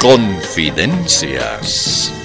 Confidencias.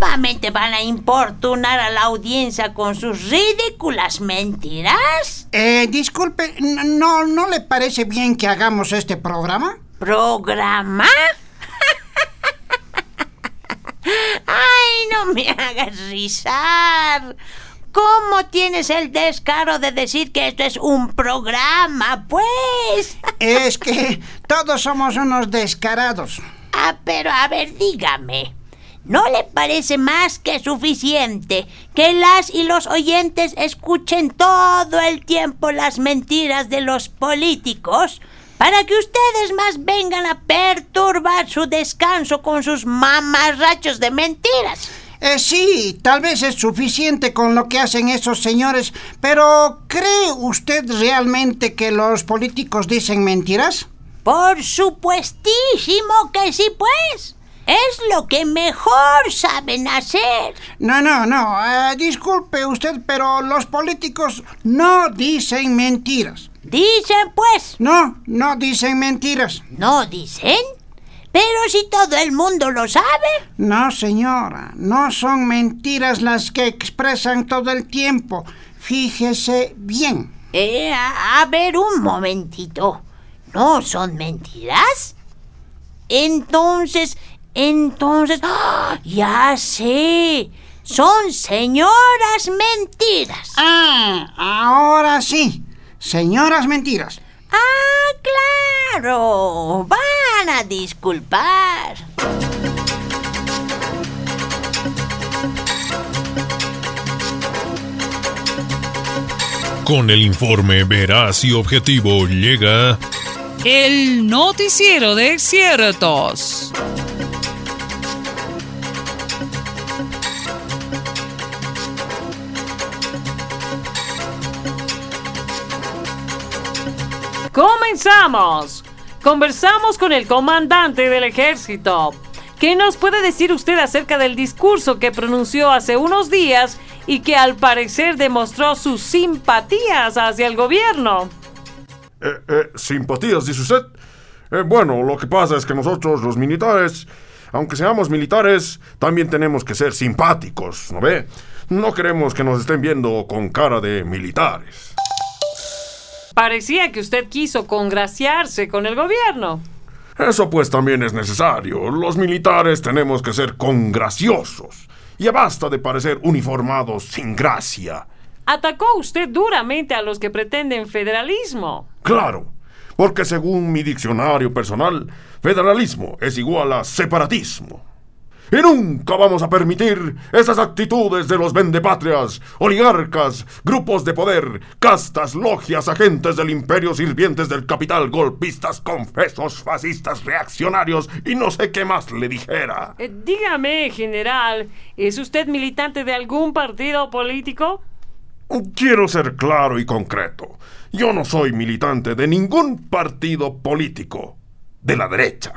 ¿Nuevamente van a importunar a la audiencia con sus ridículas mentiras? Eh, disculpe, ¿no, ¿no le parece bien que hagamos este programa? ¿Programa? ¡Ay, no me hagas rizar! ¿Cómo tienes el descaro de decir que esto es un programa, pues? Es que todos somos unos descarados. Ah, pero a ver, dígame. ¿No le parece más que suficiente que las y los oyentes escuchen todo el tiempo las mentiras de los políticos para que ustedes más vengan a perturbar su descanso con sus mamarrachos de mentiras? Eh, sí, tal vez es suficiente con lo que hacen esos señores, pero ¿cree usted realmente que los políticos dicen mentiras? Por supuestísimo que sí, pues. Es lo que mejor saben hacer. No, no, no, eh, disculpe usted, pero los políticos no dicen mentiras. Dicen, pues. No, no dicen mentiras. ¿No dicen? Pero si todo el mundo lo sabe. No, señora, no son mentiras las que expresan todo el tiempo. Fíjese bien. Eh, a, a ver, un momentito. ¿No son mentiras? Entonces, entonces... ¡ah! Ya sé. Son señoras mentiras. Ah, ahora sí. Señoras mentiras. Ah, claro. Van a disculpar. Con el informe veraz y objetivo llega El noticiero de ciertos. Comenzamos. Conversamos con el comandante del ejército. ¿Qué nos puede decir usted acerca del discurso que pronunció hace unos días y que al parecer demostró sus simpatías hacia el gobierno? Eh, eh, ¿Simpatías, dice usted? Eh, bueno, lo que pasa es que nosotros, los militares, aunque seamos militares, también tenemos que ser simpáticos, ¿no ve? No queremos que nos estén viendo con cara de militares. Parecía que usted quiso congraciarse con el gobierno. Eso pues también es necesario. Los militares tenemos que ser congraciosos. Ya basta de parecer uniformados sin gracia. Atacó usted duramente a los que pretenden federalismo. Claro, porque según mi diccionario personal, federalismo es igual a separatismo. Y nunca vamos a permitir esas actitudes de los vendepatrias, oligarcas, grupos de poder, castas, logias, agentes del imperio, sirvientes del capital, golpistas, confesos, fascistas, reaccionarios y no sé qué más le dijera. Eh, dígame, general, ¿es usted militante de algún partido político? Quiero ser claro y concreto. Yo no soy militante de ningún partido político de la derecha.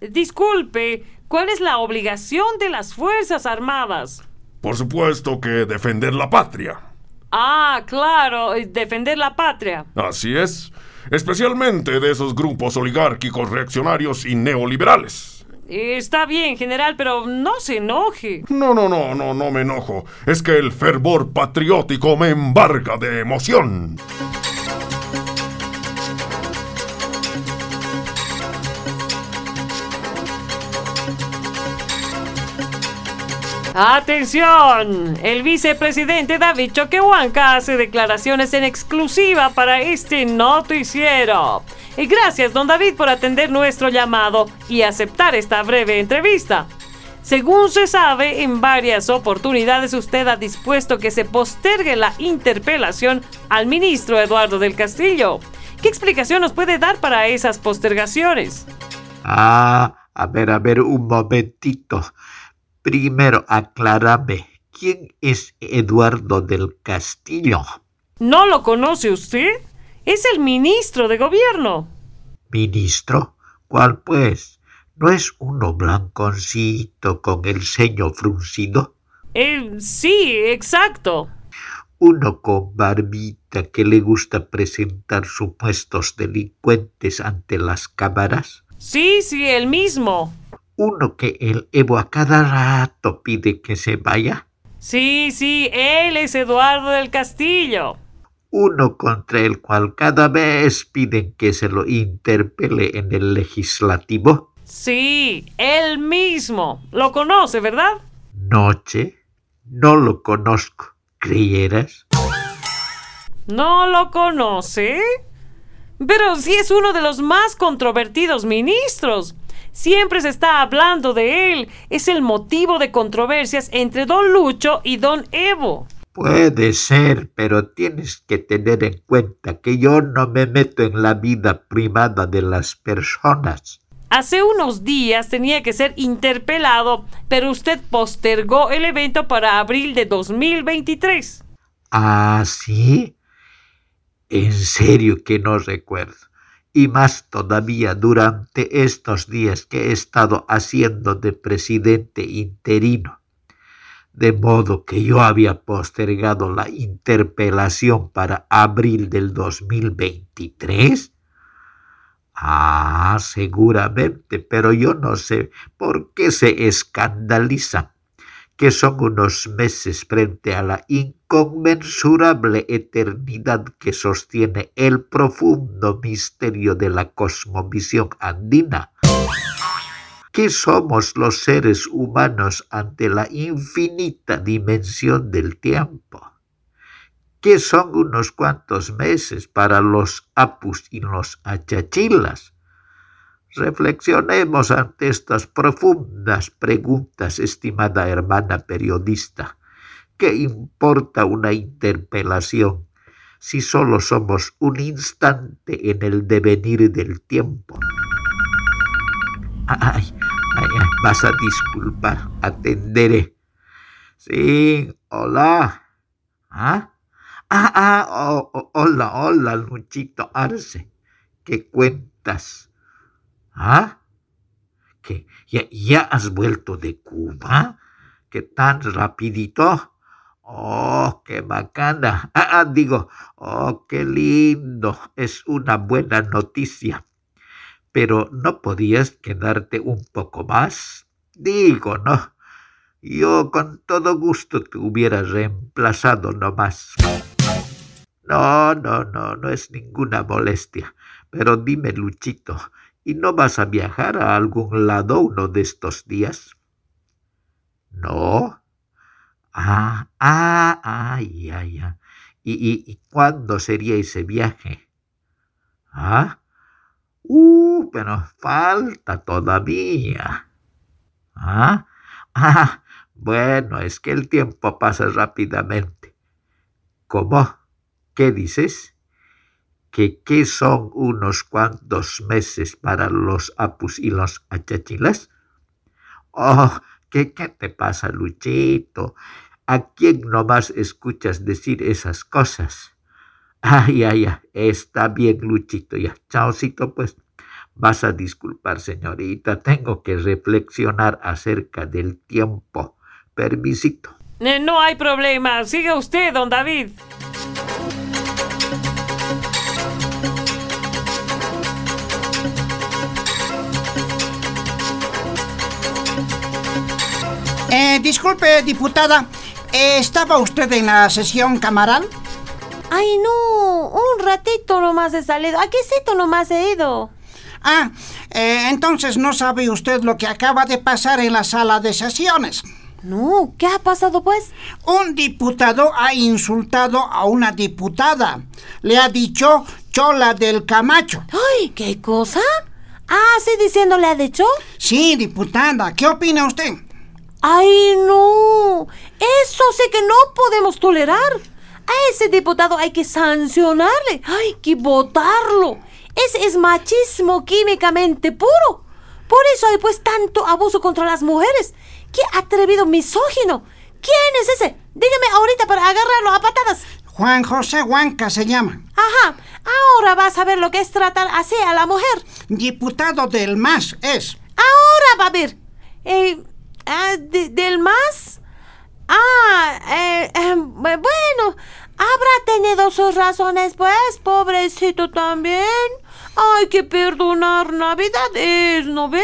Disculpe, ¿cuál es la obligación de las Fuerzas Armadas? Por supuesto que defender la patria. Ah, claro, eh, defender la patria. Así es, especialmente de esos grupos oligárquicos reaccionarios y neoliberales. Está bien, general, pero no se enoje. No, no, no, no, no me enojo. Es que el fervor patriótico me embarga de emoción. Atención, el vicepresidente David Choquehuanca hace declaraciones en exclusiva para este noticiero. Y gracias, don David, por atender nuestro llamado y aceptar esta breve entrevista. Según se sabe, en varias oportunidades usted ha dispuesto que se postergue la interpelación al ministro Eduardo del Castillo. ¿Qué explicación nos puede dar para esas postergaciones? Ah, a ver, a ver, un momentito. Primero, aclárame, ¿quién es Eduardo del Castillo? ¿No lo conoce usted? Es el ministro de gobierno. ¿Ministro? ¿Cuál pues? ¿No es uno blanconcito con el ceño fruncido? Eh, sí, exacto. Uno con barbita que le gusta presentar supuestos delincuentes ante las cámaras. Sí, sí, el mismo. Uno que el Evo a cada rato pide que se vaya. Sí, sí, él es Eduardo del Castillo. Uno contra el cual cada vez piden que se lo interpele en el legislativo. Sí, él mismo. Lo conoce, ¿verdad? Noche. No lo conozco. ¿Creyeras? ¿No lo conoce? Pero sí es uno de los más controvertidos ministros. Siempre se está hablando de él. Es el motivo de controversias entre don Lucho y don Evo. Puede ser, pero tienes que tener en cuenta que yo no me meto en la vida privada de las personas. Hace unos días tenía que ser interpelado, pero usted postergó el evento para abril de 2023. ¿Ah, sí? En serio que no recuerdo. Y más todavía durante estos días que he estado haciendo de presidente interino. De modo que yo había postergado la interpelación para abril del 2023. Ah, seguramente, pero yo no sé por qué se escandaliza que son unos meses frente a la inconmensurable eternidad que sostiene el profundo misterio de la cosmovisión andina. ¿Qué somos los seres humanos ante la infinita dimensión del tiempo? ¿Qué son unos cuantos meses para los apus y los achachilas? Reflexionemos ante estas profundas preguntas, estimada hermana periodista. ¿Qué importa una interpelación si solo somos un instante en el devenir del tiempo? Ay, ay, vas a disculpar, atenderé. Sí, hola. ¿Ah? Ah, ah, oh, oh, hola, hola, Luchito Arce. ¿Qué cuentas? ¿Ah? ¿Que ya, ya has vuelto de Cuba? ¿Qué tan rapidito? Oh, qué bacana. Ah, ah, digo, oh, qué lindo. Es una buena noticia. Pero ¿no podías quedarte un poco más? Digo, ¿no? Yo con todo gusto te hubiera reemplazado nomás. No, no, no, no es ninguna molestia. Pero dime, Luchito, ¿y no vas a viajar a algún lado uno de estos días? No. Ah, ah, ah, ya, ya. ¿Y, y, y cuándo sería ese viaje? Ah, uh, pero falta todavía. Ah, ah, bueno, es que el tiempo pasa rápidamente. ¿Cómo? ¿Qué dices? ¿Que qué son unos cuantos meses para los apus y los achachilas? Oh, ¿qué, qué te pasa, Luchito? ¿A quién nomás escuchas decir esas cosas? Ay, ay, ay, está bien, Luchito, ya. Chaocito, pues. Vas a disculpar, señorita, tengo que reflexionar acerca del tiempo. Permisito. Eh, no hay problema. Siga usted, don David. Eh, disculpe, diputada, eh, ¿estaba usted en la sesión camaral? Ay, no, un ratito nomás he salido. ¿A qué sitio nomás he ido? Ah, eh, entonces no sabe usted lo que acaba de pasar en la sala de sesiones. No, ¿qué ha pasado pues? Un diputado ha insultado a una diputada. Le ha dicho chola del Camacho. Ay, ¿qué cosa? Ah, sí, diciendo le ha dicho. Sí, diputada, ¿qué opina usted? ¡Ay, no! Eso sí que no podemos tolerar. A ese diputado hay que sancionarle. ¡Hay que votarlo! Ese es machismo químicamente puro. Por eso hay pues tanto abuso contra las mujeres. ¡Qué atrevido misógino! ¿Quién es ese? Dígame ahorita para agarrarlo a patadas. Juan José Huanca se llama. Ajá, ahora vas a ver lo que es tratar así a la mujer. Diputado del MAS es. Ahora va a ver. Eh, ah, de- ¿Del más? Ah, eh, eh, bueno, habrá tenido sus razones, pues, pobrecito también. Hay que perdonar, Navidad es, ¿no ve?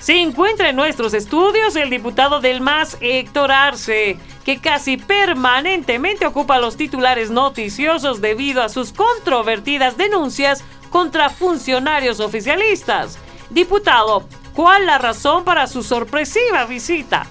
Se encuentra en nuestros estudios el diputado del MAS, Héctor Arce, que casi permanentemente ocupa los titulares noticiosos debido a sus controvertidas denuncias contra funcionarios oficialistas. Diputado, ¿cuál la razón para su sorpresiva visita?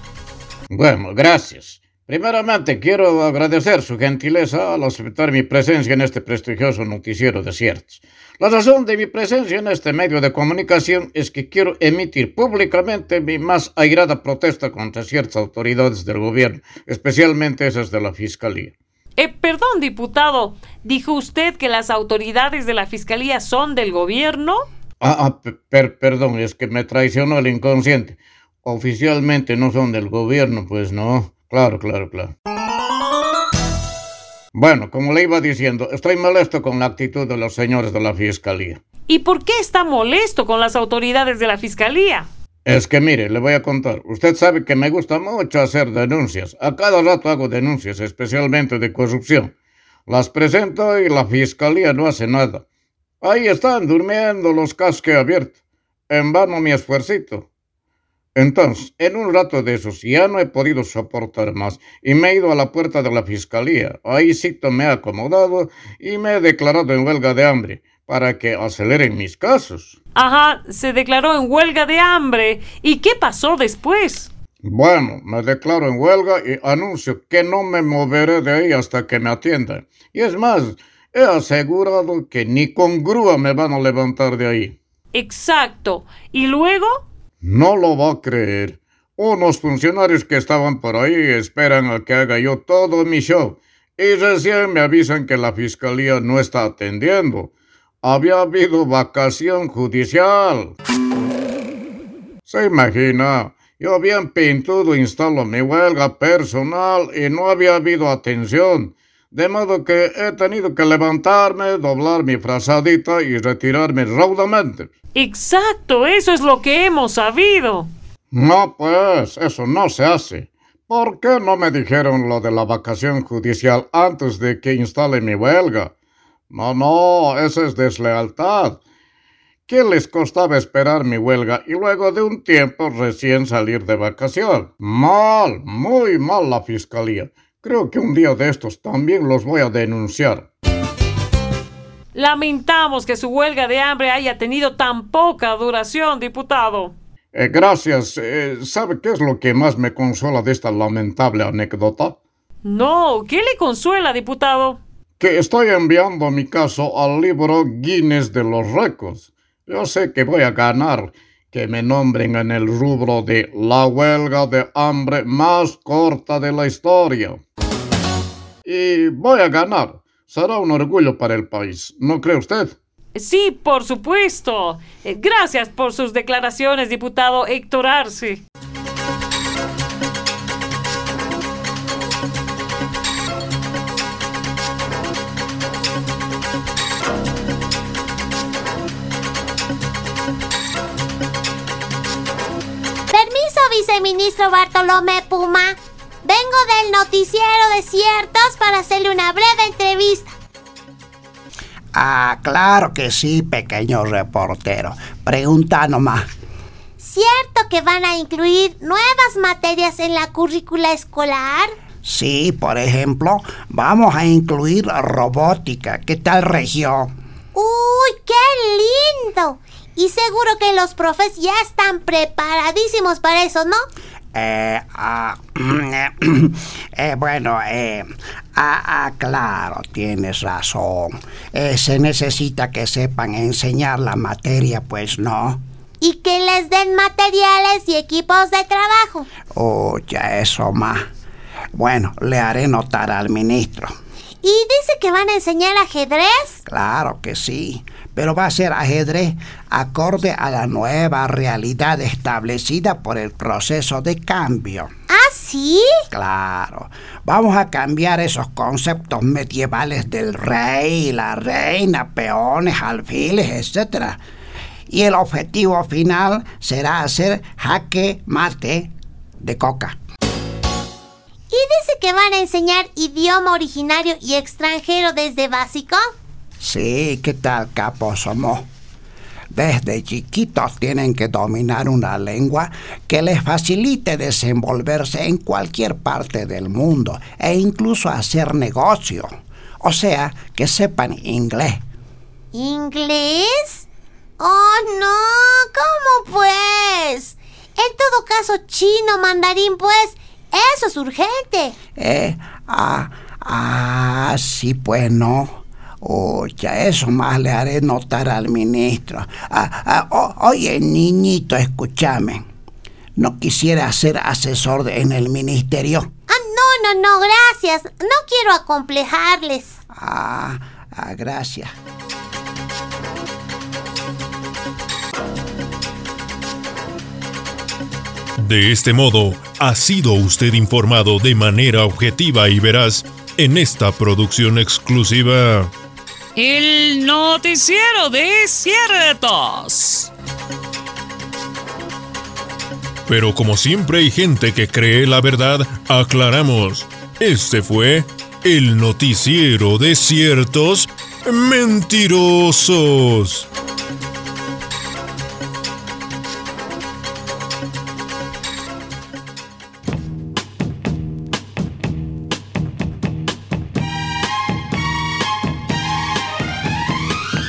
Bueno, gracias. Primeramente quiero agradecer su gentileza al aceptar mi presencia en este prestigioso noticiero de ciertos. La razón de mi presencia en este medio de comunicación es que quiero emitir públicamente mi más airada protesta contra ciertas autoridades del gobierno, especialmente esas de la Fiscalía. Eh, perdón, diputado, ¿dijo usted que las autoridades de la Fiscalía son del gobierno? Ah, ah, pe- per- perdón, es que me traicionó el inconsciente. Oficialmente no son del gobierno, pues no. Claro, claro, claro. Bueno, como le iba diciendo, estoy molesto con la actitud de los señores de la Fiscalía. ¿Y por qué está molesto con las autoridades de la Fiscalía? Es que mire, le voy a contar. Usted sabe que me gusta mucho hacer denuncias. A cada rato hago denuncias, especialmente de corrupción. Las presento y la fiscalía no hace nada. Ahí están durmiendo los casos que he abierto. En vano mi esfuercito. Entonces, en un rato de esos ya no he podido soportar más y me he ido a la puerta de la fiscalía. Ahí sí me he acomodado y me he declarado en huelga de hambre para que aceleren mis casos. Ajá, se declaró en huelga de hambre. ¿Y qué pasó después? Bueno, me declaro en huelga y anuncio que no me moveré de ahí hasta que me atiendan. Y es más, he asegurado que ni con grúa me van a levantar de ahí. Exacto. ¿Y luego? No lo va a creer. Unos funcionarios que estaban por ahí esperan a que haga yo todo mi show. Y recién me avisan que la fiscalía no está atendiendo. Había habido vacación judicial. Se imagina, yo bien pintudo instalo mi huelga personal y no había habido atención. De modo que he tenido que levantarme, doblar mi frazadita y retirarme raudamente. Exacto, eso es lo que hemos sabido. No, pues, eso no se hace. ¿Por qué no me dijeron lo de la vacación judicial antes de que instale mi huelga? No, no, eso es deslealtad. ¿Qué les costaba esperar mi huelga y luego de un tiempo recién salir de vacación? Mal, muy mal la fiscalía. Creo que un día de estos también los voy a denunciar. Lamentamos que su huelga de hambre haya tenido tan poca duración, diputado. Eh, gracias. Eh, ¿Sabe qué es lo que más me consuela de esta lamentable anécdota? No, ¿qué le consuela, diputado? que estoy enviando mi caso al libro Guinness de los récords. Yo sé que voy a ganar que me nombren en el rubro de la huelga de hambre más corta de la historia. Y voy a ganar. Será un orgullo para el país, ¿no cree usted? Sí, por supuesto. Eh, Gracias por sus declaraciones, diputado Héctor Arce. Viceministro Bartolomé Puma. Vengo del noticiero de ciertos para hacerle una breve entrevista. Ah, claro que sí, pequeño reportero. Pregunta nomás. ¿Cierto que van a incluir nuevas materias en la currícula escolar? Sí, por ejemplo, vamos a incluir robótica. ¿Qué tal, Regio? ¡Uy, qué lindo! Y seguro que los profes ya están preparadísimos para eso, ¿no? Eh, ah, eh, bueno, eh, ah, ah, claro, tienes razón. Eh, se necesita que sepan enseñar la materia, pues no. Y que les den materiales y equipos de trabajo. Oh, ya eso más. Bueno, le haré notar al ministro. ¿Y dice que van a enseñar ajedrez? Claro que sí, pero va a ser ajedrez acorde a la nueva realidad establecida por el proceso de cambio. ¿Ah, sí? Claro, vamos a cambiar esos conceptos medievales del rey, la reina, peones, alfiles, etc. Y el objetivo final será hacer jaque mate de coca. ¿Y dice que van a enseñar idioma originario y extranjero desde básico? Sí, ¿qué tal, capo somos? Desde chiquitos tienen que dominar una lengua que les facilite desenvolverse en cualquier parte del mundo e incluso hacer negocio. O sea, que sepan inglés. ¿Inglés? Oh, no, ¿cómo pues? En todo caso, chino, mandarín, pues, eso es urgente. Eh, ah, ah, sí, pues no. Oh, ya eso más le haré notar al ministro. Ah, ah, o- oye, niñito, escúchame. ¿No quisiera ser asesor de- en el ministerio? Ah, no, no, no, gracias. No quiero acomplejarles. Ah, ah, gracias. De este modo, ha sido usted informado de manera objetiva y veraz en esta producción exclusiva. El noticiero de ciertos. Pero como siempre hay gente que cree la verdad, aclaramos. Este fue el noticiero de ciertos mentirosos.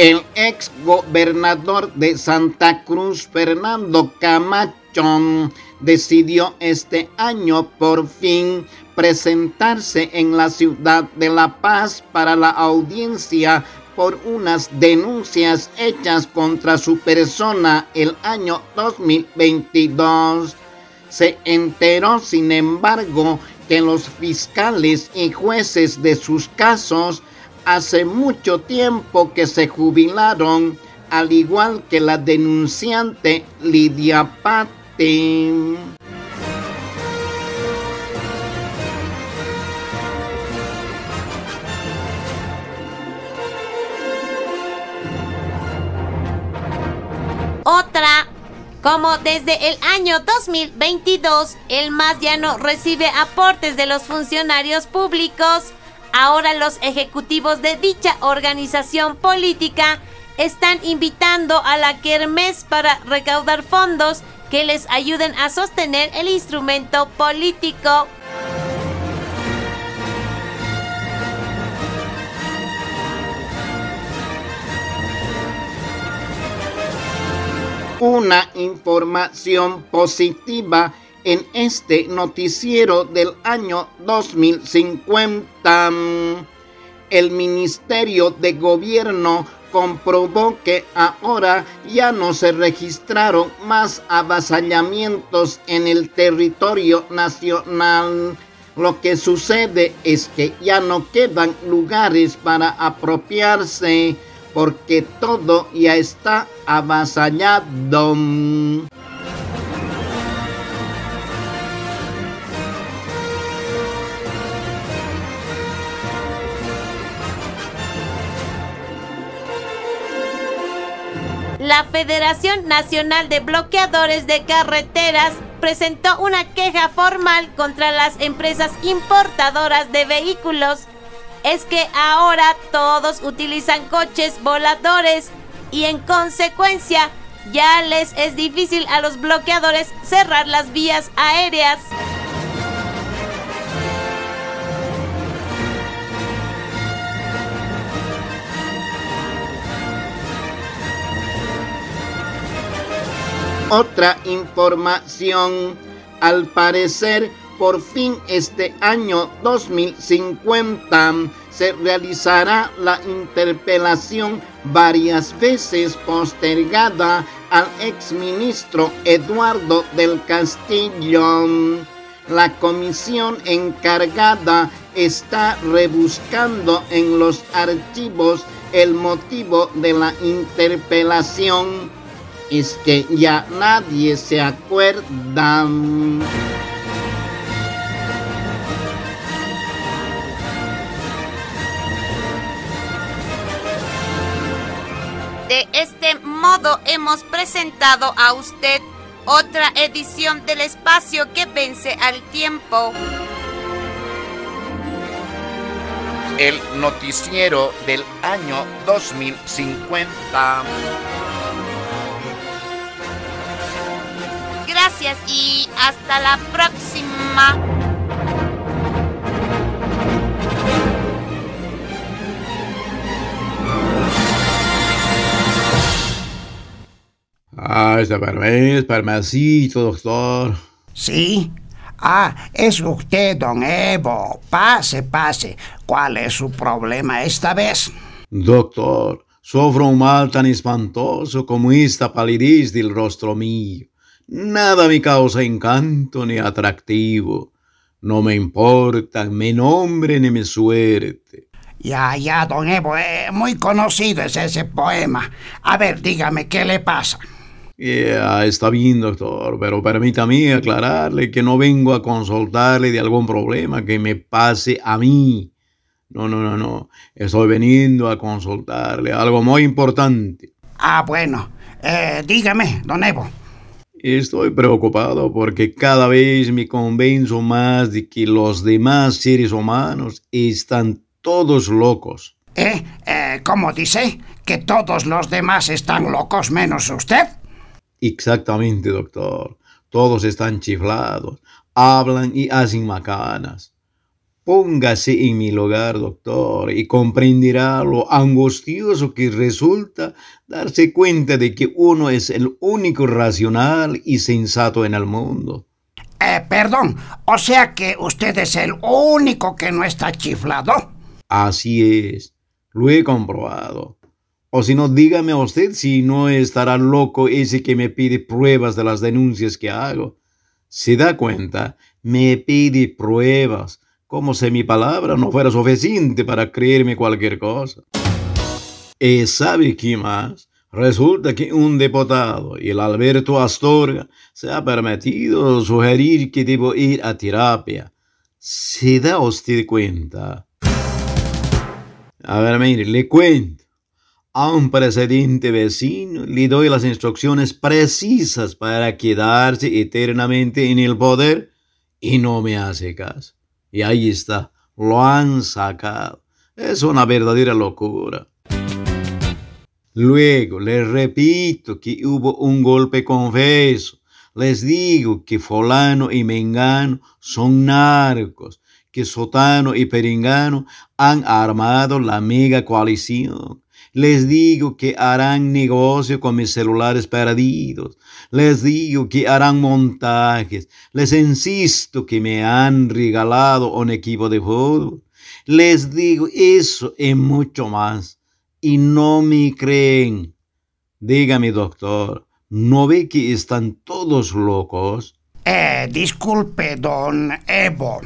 El ex gobernador de Santa Cruz, Fernando Camacho, decidió este año por fin presentarse en la ciudad de La Paz para la audiencia por unas denuncias hechas contra su persona el año 2022. Se enteró, sin embargo, que los fiscales y jueces de sus casos hace mucho tiempo que se jubilaron, al igual que la denunciante Lidia Patti. Otra, como desde el año 2022 el más ya no recibe aportes de los funcionarios públicos, ahora los ejecutivos de dicha organización política están invitando a la Kermés para recaudar fondos que les ayuden a sostener el instrumento político. Una información positiva en este noticiero del año 2050. El Ministerio de Gobierno comprobó que ahora ya no se registraron más avasallamientos en el territorio nacional. Lo que sucede es que ya no quedan lugares para apropiarse porque todo ya está avasallado. La Federación Nacional de Bloqueadores de Carreteras presentó una queja formal contra las empresas importadoras de vehículos. Es que ahora todos utilizan coches voladores y en consecuencia ya les es difícil a los bloqueadores cerrar las vías aéreas. Otra información, al parecer, por fin este año 2050 se realizará la interpelación varias veces postergada al exministro Eduardo del Castillo. La comisión encargada está rebuscando en los archivos el motivo de la interpelación es que ya nadie se acuerda. De este modo hemos presentado a usted otra edición del espacio que vence al tiempo. El noticiero del año 2050. Gracias y hasta la próxima. Ah, este permiso, permisito, doctor. Sí. Ah, es usted, don Evo. Pase, pase. ¿Cuál es su problema esta vez? Doctor, sufro un mal tan espantoso como esta palidez del rostro mío. Nada me causa encanto ni atractivo. No me importa mi nombre ni mi suerte. Ya, ya, don Evo, eh, muy conocido es ese poema. A ver, dígame, ¿qué le pasa? Ya, está bien, doctor, pero permítame aclararle que no vengo a consultarle de algún problema que me pase a mí. No, no, no, no. Estoy veniendo a consultarle algo muy importante. Ah, bueno. Eh, dígame, don Evo. Estoy preocupado porque cada vez me convenzo más de que los demás seres humanos están todos locos. ¿Eh? eh ¿Cómo dice? ¿Que todos los demás están locos menos usted? Exactamente, doctor. Todos están chiflados, hablan y hacen macanas. Póngase en mi lugar, doctor, y comprenderá lo angustioso que resulta darse cuenta de que uno es el único racional y sensato en el mundo. Eh, perdón, o sea que usted es el único que no está chiflado. Así es, lo he comprobado. O si no, dígame usted si no estará loco ese que me pide pruebas de las denuncias que hago. ¿Se da cuenta? Me pide pruebas, como si mi palabra no fuera suficiente para creerme cualquier cosa. ¿Y sabe qué más? Resulta que un diputado, el Alberto Astorga, se ha permitido sugerir que debo ir a terapia. ¿Se da usted cuenta? A ver, mire, le cuento a un precedente vecino le doy las instrucciones precisas para quedarse eternamente en el poder y no me hace caso. Y ahí está, lo han sacado. Es una verdadera locura. Luego les repito que hubo un golpe confeso. Les digo que fulano y mengano son narcos, que sotano y peringano han armado la mega coalición Les digo que harán negocio con mis celulares perdidos. Les digo que harán montajes. Les insisto que me han regalado un equipo de fútbol. Les digo eso y mucho más. Y no me creen. Dígame, doctor, ¿no ve que están todos locos? Eh, disculpe, don Evo.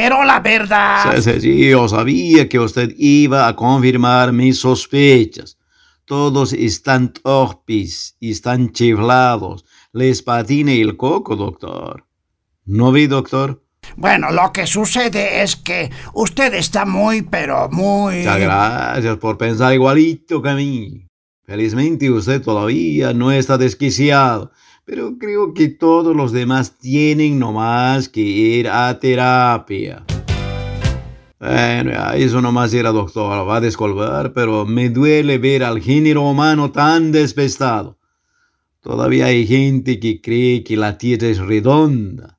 Pero la verdad... Sí, sí, sí, yo sabía que usted iba a confirmar mis sospechas. Todos están torpes y están chiflados. Les patina el coco, doctor. ¿No vi, doctor? Bueno, lo que sucede es que usted está muy, pero muy... Muchas gracias por pensar igualito que a mí. Felizmente usted todavía no está desquiciado, pero creo que todos los demás tienen nomás que ir a terapia. Bueno, eso nomás era doctor, va a descolgar, pero me duele ver al género humano tan despestado. Todavía hay gente que cree que la tierra es redonda.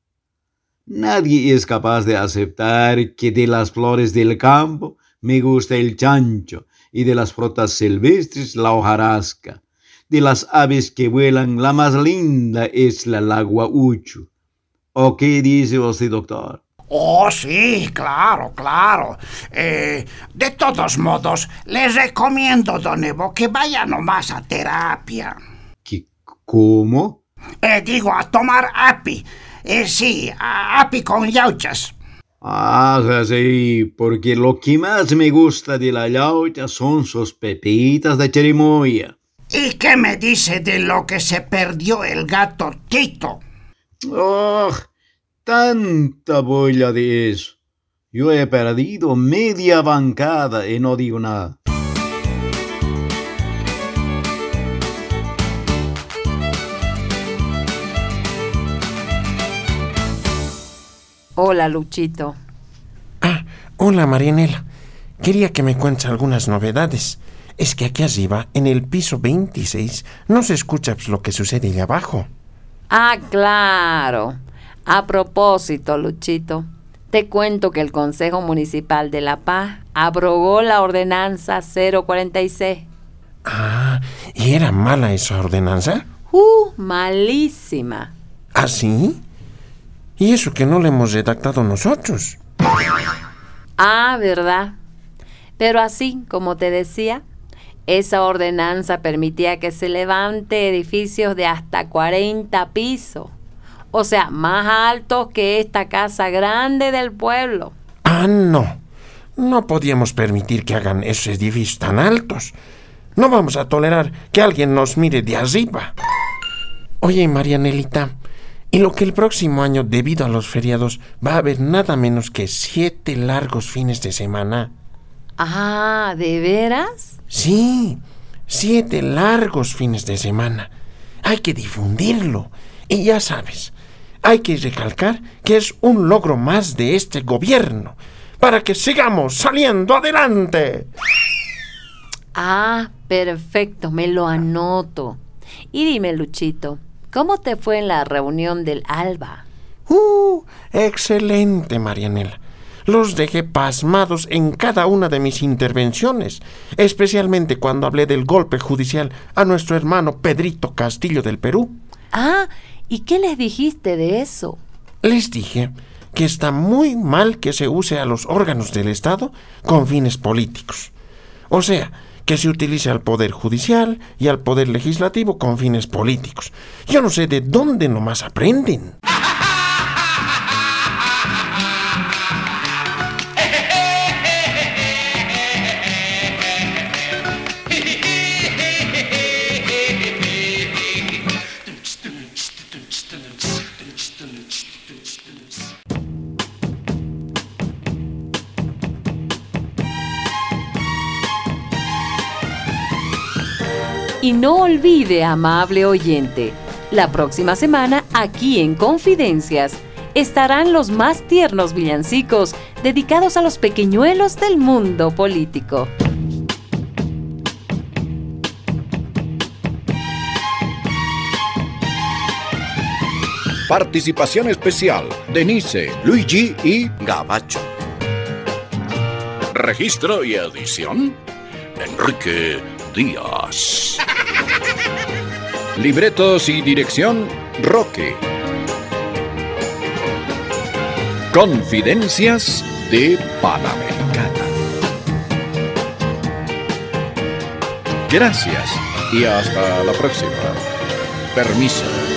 Nadie es capaz de aceptar que de las flores del campo me gusta el chancho y de las frutas silvestres la hojarasca. De las aves que vuelan, la más linda es la laguaucho. ¿O qué dice usted, doctor? Oh, sí, claro, claro. Eh, de todos modos, les recomiendo, don Evo, que vaya nomás a terapia. ¿Qué, ¿Cómo? Eh, digo, a tomar api. Eh, sí, a api con yauchas. Ah, sí, porque lo que más me gusta de la yaucha son sus pepitas de cherimoya. ¿Y qué me dice de lo que se perdió el gato Tito? Oh, tanta bola de eso. Yo he perdido media bancada y no digo nada. Hola, Luchito. Ah, hola, Marianela. Quería que me cuentes algunas novedades. Es que aquí arriba, en el piso 26, no se escucha lo que sucede allá abajo. Ah, claro. A propósito, Luchito, te cuento que el Consejo Municipal de La Paz abrogó la ordenanza 046. Ah, ¿y era mala esa ordenanza? ¡Uh! Malísima. ¿Ah, sí? ¿Y eso que no le hemos redactado nosotros? Ah, verdad. Pero así, como te decía, esa ordenanza permitía que se levante edificios de hasta 40 pisos. O sea, más altos que esta casa grande del pueblo. Ah, no. No podíamos permitir que hagan esos edificios tan altos. No vamos a tolerar que alguien nos mire de arriba. Oye, Marianelita, y lo que el próximo año, debido a los feriados, va a haber nada menos que siete largos fines de semana. Ah, ¿de veras? Sí, siete largos fines de semana. Hay que difundirlo. Y ya sabes, hay que recalcar que es un logro más de este gobierno, para que sigamos saliendo adelante. Ah, perfecto, me lo anoto. Y dime, Luchito, ¿cómo te fue en la reunión del ALBA? ¡Uh! Excelente, Marianela. Los dejé pasmados en cada una de mis intervenciones, especialmente cuando hablé del golpe judicial a nuestro hermano Pedrito Castillo del Perú. Ah, ¿y qué les dijiste de eso? Les dije que está muy mal que se use a los órganos del Estado con fines políticos. O sea, que se utilice al Poder Judicial y al Poder Legislativo con fines políticos. Yo no sé de dónde nomás aprenden. Y no olvide, amable oyente, la próxima semana aquí en Confidencias estarán los más tiernos villancicos dedicados a los pequeñuelos del mundo político. Participación especial, Denise, Luigi y Gabacho. registro y edición, Enrique Díaz. Libretos y dirección Roque. Confidencias de Panamericana. Gracias y hasta la próxima. Permiso.